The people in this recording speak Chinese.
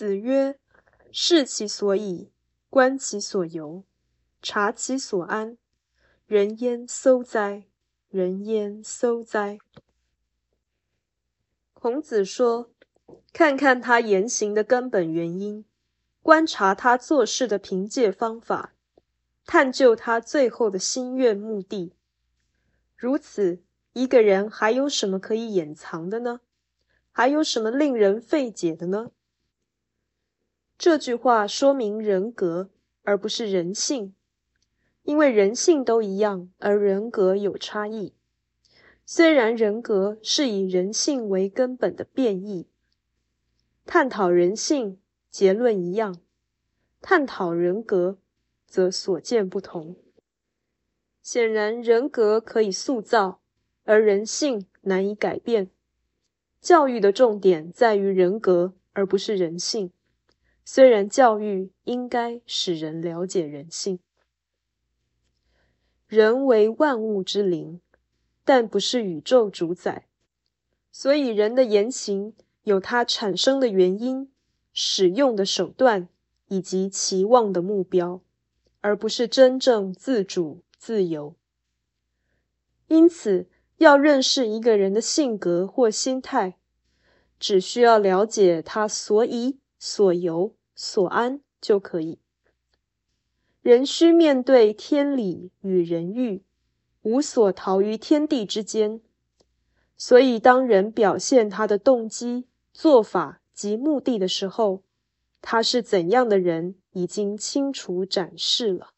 子曰：“视其所以，观其所由，察其所安。人焉搜哉？人焉搜哉？”孔子说：“看看他言行的根本原因，观察他做事的凭借方法，探究他最后的心愿目的。如此，一个人还有什么可以掩藏的呢？还有什么令人费解的呢？”这句话说明人格，而不是人性，因为人性都一样，而人格有差异。虽然人格是以人性为根本的变异，探讨人性结论一样，探讨人格则所见不同。显然，人格可以塑造，而人性难以改变。教育的重点在于人格，而不是人性。虽然教育应该使人了解人性，人为万物之灵，但不是宇宙主宰，所以人的言行有它产生的原因、使用的手段以及期望的目标，而不是真正自主自由。因此，要认识一个人的性格或心态，只需要了解他所以所由。所安就可以。人须面对天理与人欲，无所逃于天地之间。所以，当人表现他的动机、做法及目的的时候，他是怎样的人，已经清楚展示了。